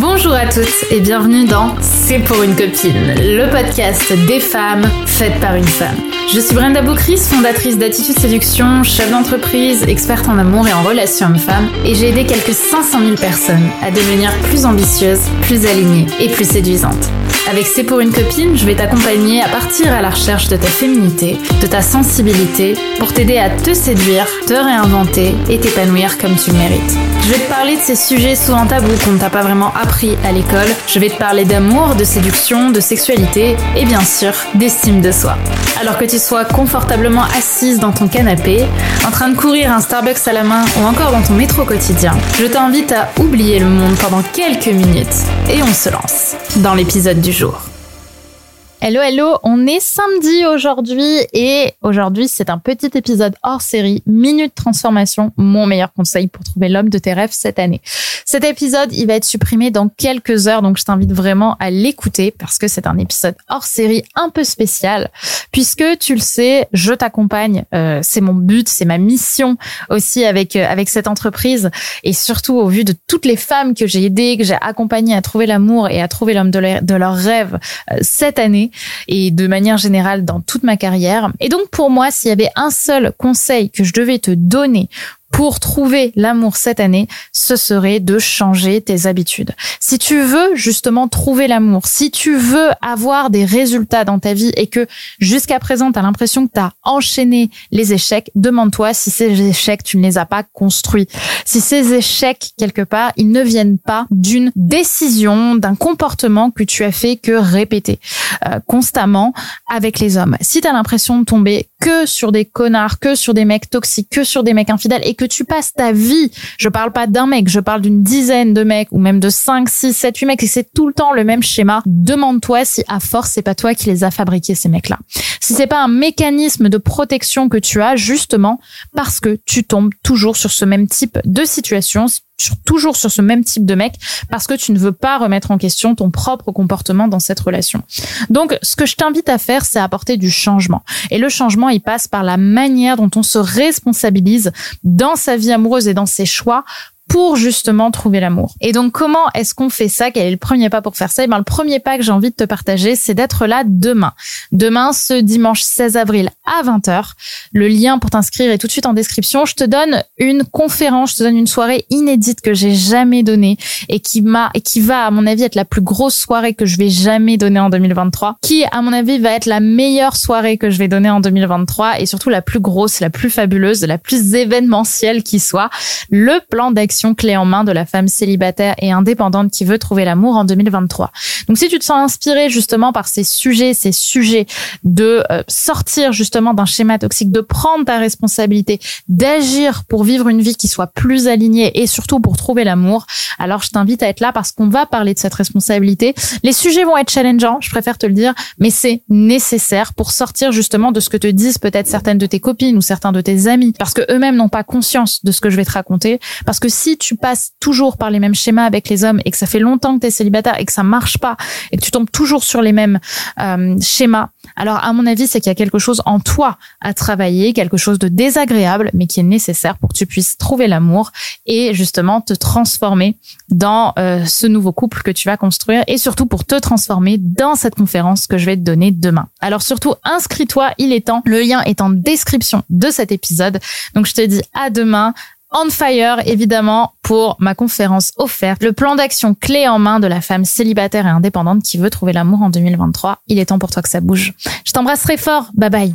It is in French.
Bonjour à toutes et bienvenue dans C'est pour une copine, le podcast des femmes faites par une femme. Je suis Brenda Boucris, fondatrice d'Attitude Séduction, chef d'entreprise, experte en amour et en relations hommes-femmes, et j'ai aidé quelques 500 000 personnes à devenir plus ambitieuses, plus alignées et plus séduisantes. Avec C'est pour une copine, je vais t'accompagner à partir à la recherche de ta féminité, de ta sensibilité, pour t'aider à te séduire, te réinventer et t'épanouir comme tu le mérites. Je vais te parler de ces sujets souvent tabous qu'on ne t'a pas vraiment appris à l'école. Je vais te parler d'amour, de séduction, de sexualité et bien sûr d'estime de soi. Alors que tu sois confortablement assise dans ton canapé, en train de courir un Starbucks à la main ou encore dans ton métro quotidien, je t'invite à oublier le monde pendant quelques minutes et on se lance dans l'épisode du jour. Hello, hello, on est samedi aujourd'hui et aujourd'hui c'est un petit épisode hors série, Minute Transformation, mon meilleur conseil pour trouver l'homme de tes rêves cette année. Cet épisode, il va être supprimé dans quelques heures, donc je t'invite vraiment à l'écouter parce que c'est un épisode hors série un peu spécial, puisque tu le sais, je t'accompagne, euh, c'est mon but, c'est ma mission aussi avec euh, avec cette entreprise et surtout au vu de toutes les femmes que j'ai aidées, que j'ai accompagnées à trouver l'amour et à trouver l'homme de, leur, de leurs rêves euh, cette année et de manière générale dans toute ma carrière. Et donc pour moi, s'il y avait un seul conseil que je devais te donner pour trouver l'amour cette année, ce serait de changer tes habitudes. Si tu veux justement trouver l'amour, si tu veux avoir des résultats dans ta vie et que jusqu'à présent tu as l'impression que tu as enchaîné les échecs, demande-toi si ces échecs tu ne les as pas construits. Si ces échecs quelque part, ils ne viennent pas d'une décision, d'un comportement que tu as fait que répéter euh, constamment avec les hommes. Si tu as l'impression de tomber que sur des connards, que sur des mecs toxiques, que sur des mecs infidèles et que tu passes ta vie, je parle pas d'un mec, je parle d'une dizaine de mecs ou même de 5, 6, 7, 8 mecs et c'est tout le temps le même schéma, demande-toi si à force c'est pas toi qui les a fabriqués ces mecs-là. Si c'est pas un mécanisme de protection que tu as justement parce que tu tombes toujours sur ce même type de situation, toujours sur ce même type de mec parce que tu ne veux pas remettre en question ton propre comportement dans cette relation. Donc, ce que je t'invite à faire, c'est apporter du changement. Et le changement, il passe par la manière dont on se responsabilise dans sa vie amoureuse et dans ses choix pour justement trouver l'amour. Et donc comment est-ce qu'on fait ça? Quel est le premier pas pour faire ça? Et eh ben, le premier pas que j'ai envie de te partager, c'est d'être là demain. Demain, ce dimanche 16 avril à 20h. Le lien pour t'inscrire est tout de suite en description. Je te donne une conférence, je te donne une soirée inédite que j'ai jamais donnée et qui m'a et qui va à mon avis être la plus grosse soirée que je vais jamais donner en 2023, qui à mon avis va être la meilleure soirée que je vais donner en 2023 et surtout la plus grosse, la plus fabuleuse, la plus événementielle qui soit. Le plan d'action clé en main de la femme célibataire et indépendante qui veut trouver l'amour en 2023. Donc si tu te sens inspiré justement par ces sujets, ces sujets de euh, sortir justement d'un schéma toxique, de prendre ta responsabilité, d'agir pour vivre une vie qui soit plus alignée et surtout pour trouver l'amour, alors je t'invite à être là parce qu'on va parler de cette responsabilité. Les sujets vont être challengeants, je préfère te le dire, mais c'est nécessaire pour sortir justement de ce que te disent peut-être certaines de tes copines ou certains de tes amis parce que eux-mêmes n'ont pas conscience de ce que je vais te raconter parce que tu passes toujours par les mêmes schémas avec les hommes et que ça fait longtemps que tu es célibataire et que ça marche pas et que tu tombes toujours sur les mêmes euh, schémas, alors à mon avis, c'est qu'il y a quelque chose en toi à travailler, quelque chose de désagréable, mais qui est nécessaire pour que tu puisses trouver l'amour et justement te transformer dans euh, ce nouveau couple que tu vas construire et surtout pour te transformer dans cette conférence que je vais te donner demain. Alors surtout, inscris-toi, il est temps. Le lien est en description de cet épisode. Donc je te dis à demain on fire, évidemment, pour ma conférence offerte, le plan d'action clé en main de la femme célibataire et indépendante qui veut trouver l'amour en 2023. Il est temps pour toi que ça bouge. Je t'embrasserai fort. Bye bye.